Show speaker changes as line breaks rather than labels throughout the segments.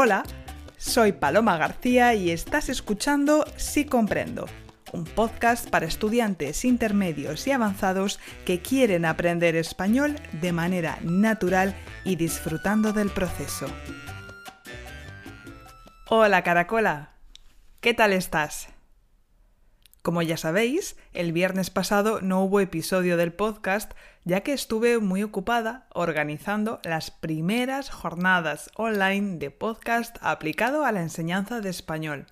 Hola, soy Paloma García y estás escuchando Sí Comprendo, un podcast para estudiantes intermedios y avanzados que quieren aprender español de manera natural y disfrutando del proceso. Hola Caracola, ¿qué tal estás? Como ya sabéis, el viernes pasado no hubo episodio del podcast ya que estuve muy ocupada organizando las primeras jornadas online de podcast aplicado a la enseñanza de español.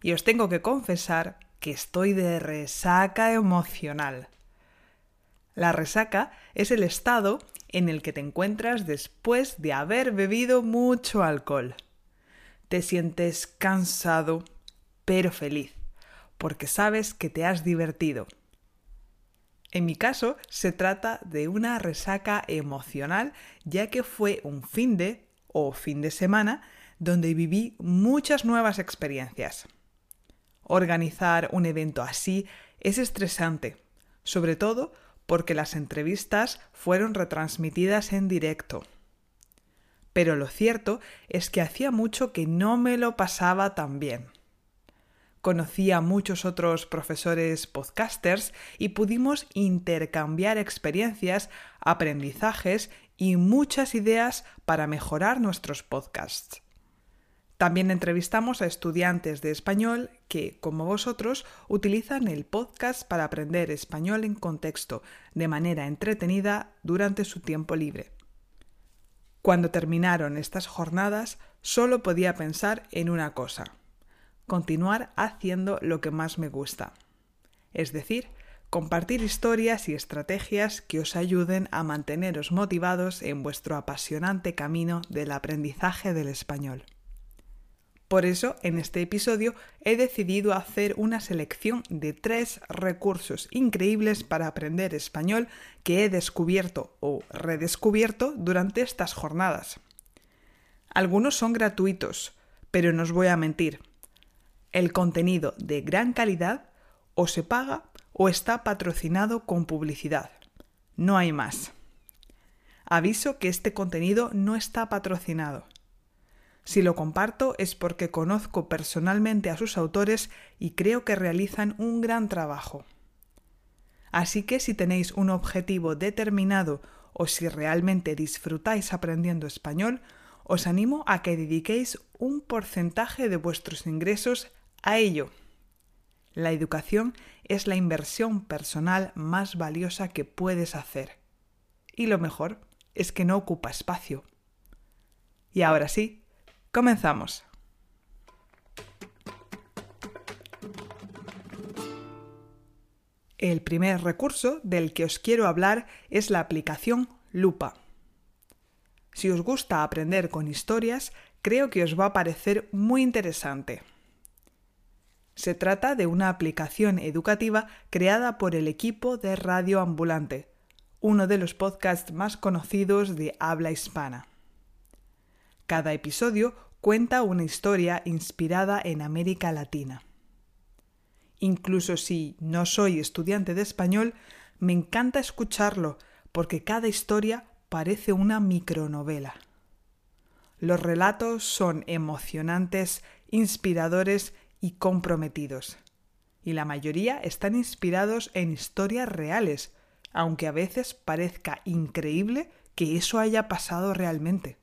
Y os tengo que confesar que estoy de resaca emocional. La resaca es el estado en el que te encuentras después de haber bebido mucho alcohol. Te sientes cansado, pero feliz porque sabes que te has divertido. En mi caso, se trata de una resaca emocional, ya que fue un fin de o fin de semana donde viví muchas nuevas experiencias. Organizar un evento así es estresante, sobre todo porque las entrevistas fueron retransmitidas en directo. Pero lo cierto es que hacía mucho que no me lo pasaba tan bien conocí a muchos otros profesores podcasters y pudimos intercambiar experiencias, aprendizajes y muchas ideas para mejorar nuestros podcasts. También entrevistamos a estudiantes de español que, como vosotros, utilizan el podcast para aprender español en contexto, de manera entretenida durante su tiempo libre. Cuando terminaron estas jornadas, solo podía pensar en una cosa continuar haciendo lo que más me gusta. Es decir, compartir historias y estrategias que os ayuden a manteneros motivados en vuestro apasionante camino del aprendizaje del español. Por eso, en este episodio he decidido hacer una selección de tres recursos increíbles para aprender español que he descubierto o redescubierto durante estas jornadas. Algunos son gratuitos, pero no os voy a mentir, el contenido de gran calidad o se paga o está patrocinado con publicidad. No hay más. Aviso que este contenido no está patrocinado. Si lo comparto es porque conozco personalmente a sus autores y creo que realizan un gran trabajo. Así que si tenéis un objetivo determinado o si realmente disfrutáis aprendiendo español, os animo a que dediquéis un porcentaje de vuestros ingresos a ello. La educación es la inversión personal más valiosa que puedes hacer. Y lo mejor es que no ocupa espacio. Y ahora sí, comenzamos. El primer recurso del que os quiero hablar es la aplicación Lupa. Si os gusta aprender con historias, creo que os va a parecer muy interesante. Se trata de una aplicación educativa creada por el equipo de Radio Ambulante, uno de los podcasts más conocidos de habla hispana. Cada episodio cuenta una historia inspirada en América Latina. Incluso si no soy estudiante de español, me encanta escucharlo porque cada historia parece una micronovela. Los relatos son emocionantes, inspiradores y comprometidos. Y la mayoría están inspirados en historias reales, aunque a veces parezca increíble que eso haya pasado realmente.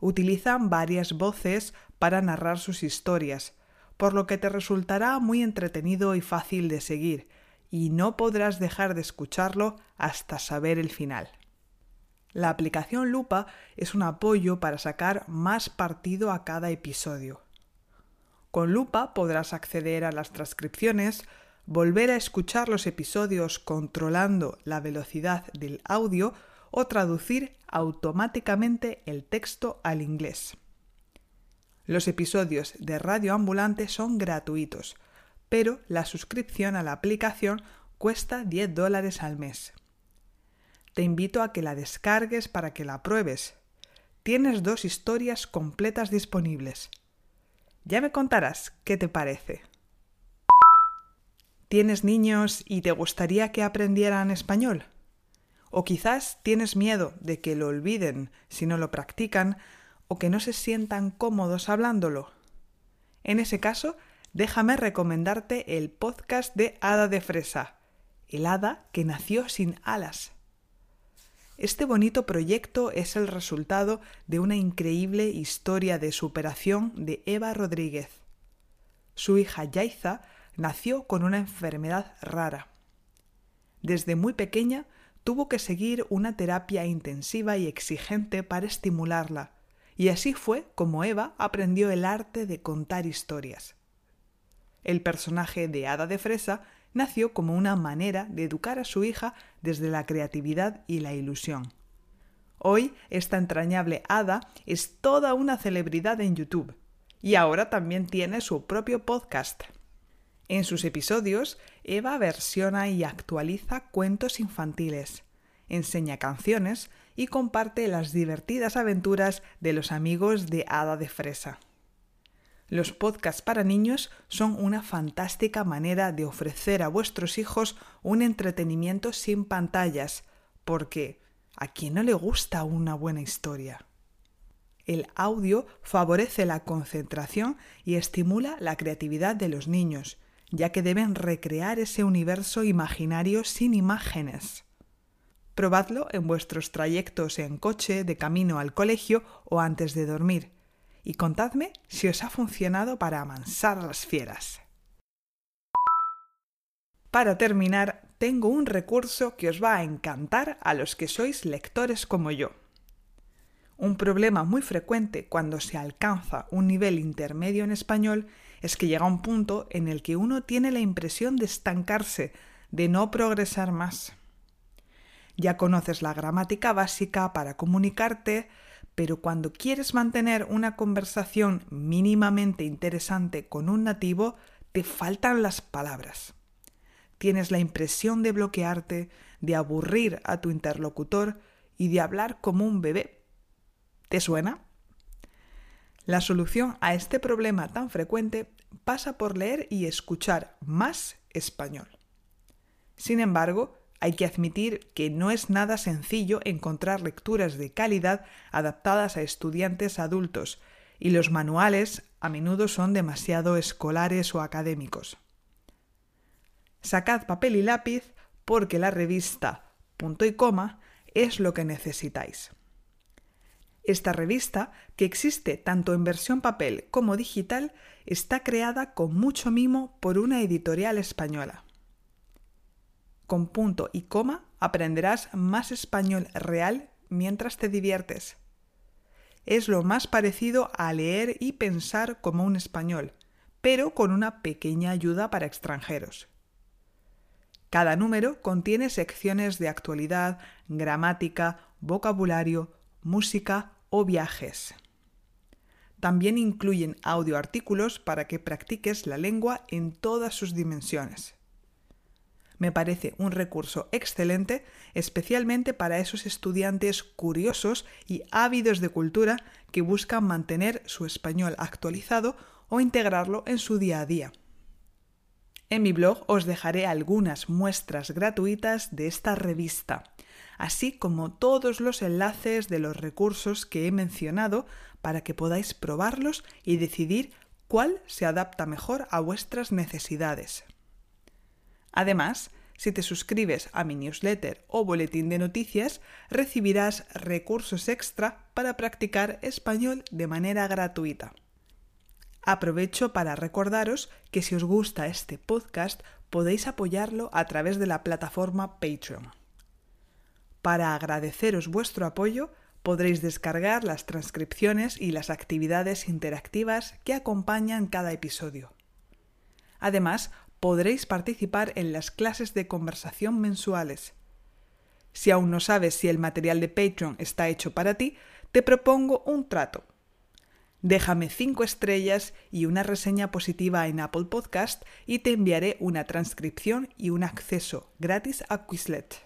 Utilizan varias voces para narrar sus historias, por lo que te resultará muy entretenido y fácil de seguir, y no podrás dejar de escucharlo hasta saber el final. La aplicación Lupa es un apoyo para sacar más partido a cada episodio. Con Lupa podrás acceder a las transcripciones, volver a escuchar los episodios controlando la velocidad del audio o traducir automáticamente el texto al inglés. Los episodios de Radio Ambulante son gratuitos, pero la suscripción a la aplicación cuesta 10 dólares al mes. Te invito a que la descargues para que la pruebes. Tienes dos historias completas disponibles. Ya me contarás qué te parece. ¿Tienes niños y te gustaría que aprendieran español? ¿O quizás tienes miedo de que lo olviden si no lo practican? o que no se sientan cómodos hablándolo? En ese caso, déjame recomendarte el podcast de Hada de Fresa, el hada que nació sin alas. Este bonito proyecto es el resultado de una increíble historia de superación de Eva Rodríguez. Su hija Yaiza nació con una enfermedad rara. Desde muy pequeña tuvo que seguir una terapia intensiva y exigente para estimularla, y así fue como Eva aprendió el arte de contar historias. El personaje de Hada de Fresa nació como una manera de educar a su hija desde la creatividad y la ilusión. Hoy esta entrañable hada es toda una celebridad en YouTube y ahora también tiene su propio podcast. En sus episodios, Eva versiona y actualiza cuentos infantiles, enseña canciones y comparte las divertidas aventuras de los amigos de Hada de Fresa. Los podcasts para niños son una fantástica manera de ofrecer a vuestros hijos un entretenimiento sin pantallas, porque ¿a quién no le gusta una buena historia? El audio favorece la concentración y estimula la creatividad de los niños, ya que deben recrear ese universo imaginario sin imágenes. Probadlo en vuestros trayectos en coche, de camino al colegio o antes de dormir y contadme si os ha funcionado para amansar a las fieras. Para terminar, tengo un recurso que os va a encantar a los que sois lectores como yo. Un problema muy frecuente cuando se alcanza un nivel intermedio en español es que llega un punto en el que uno tiene la impresión de estancarse, de no progresar más. Ya conoces la gramática básica para comunicarte, pero cuando quieres mantener una conversación mínimamente interesante con un nativo, te faltan las palabras. Tienes la impresión de bloquearte, de aburrir a tu interlocutor y de hablar como un bebé. ¿Te suena? La solución a este problema tan frecuente pasa por leer y escuchar más español. Sin embargo, hay que admitir que no es nada sencillo encontrar lecturas de calidad adaptadas a estudiantes adultos, y los manuales a menudo son demasiado escolares o académicos. Sacad papel y lápiz porque la revista Punto y Coma es lo que necesitáis. Esta revista, que existe tanto en versión papel como digital, está creada con mucho mimo por una editorial española con punto y coma aprenderás más español real mientras te diviertes. Es lo más parecido a leer y pensar como un español, pero con una pequeña ayuda para extranjeros. Cada número contiene secciones de actualidad, gramática, vocabulario, música o viajes. También incluyen audioartículos para que practiques la lengua en todas sus dimensiones me parece un recurso excelente, especialmente para esos estudiantes curiosos y ávidos de cultura que buscan mantener su español actualizado o integrarlo en su día a día. En mi blog os dejaré algunas muestras gratuitas de esta revista, así como todos los enlaces de los recursos que he mencionado para que podáis probarlos y decidir cuál se adapta mejor a vuestras necesidades. Además, si te suscribes a mi newsletter o boletín de noticias, recibirás recursos extra para practicar español de manera gratuita. Aprovecho para recordaros que si os gusta este podcast podéis apoyarlo a través de la plataforma Patreon. Para agradeceros vuestro apoyo, podréis descargar las transcripciones y las actividades interactivas que acompañan cada episodio. Además, podréis participar en las clases de conversación mensuales. Si aún no sabes si el material de Patreon está hecho para ti, te propongo un trato. Déjame 5 estrellas y una reseña positiva en Apple Podcast y te enviaré una transcripción y un acceso gratis a Quizlet.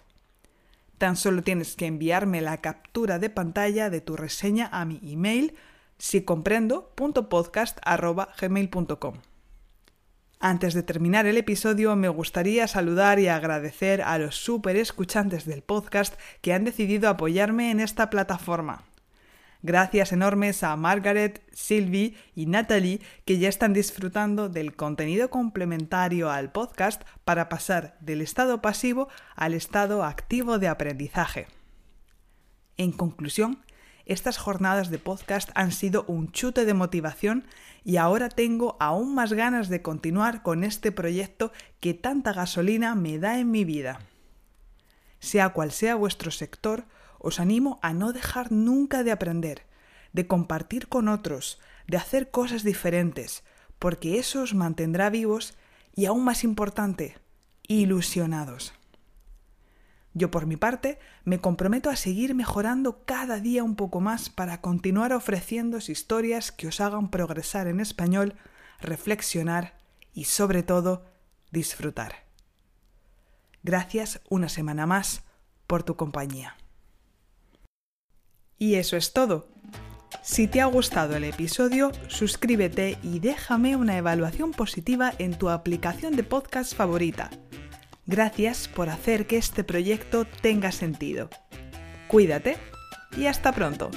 Tan solo tienes que enviarme la captura de pantalla de tu reseña a mi email sicomprendo.podcast.gmail.com. Antes de terminar el episodio, me gustaría saludar y agradecer a los super escuchantes del podcast que han decidido apoyarme en esta plataforma. Gracias enormes a Margaret, Sylvie y Natalie que ya están disfrutando del contenido complementario al podcast para pasar del estado pasivo al estado activo de aprendizaje. En conclusión, estas jornadas de podcast han sido un chute de motivación y ahora tengo aún más ganas de continuar con este proyecto que tanta gasolina me da en mi vida. Sea cual sea vuestro sector, os animo a no dejar nunca de aprender, de compartir con otros, de hacer cosas diferentes, porque eso os mantendrá vivos y aún más importante, ilusionados. Yo por mi parte me comprometo a seguir mejorando cada día un poco más para continuar ofreciéndoos historias que os hagan progresar en español, reflexionar y sobre todo disfrutar. Gracias una semana más por tu compañía. Y eso es todo. Si te ha gustado el episodio, suscríbete y déjame una evaluación positiva en tu aplicación de podcast favorita. Gracias por hacer que este proyecto tenga sentido. Cuídate y hasta pronto.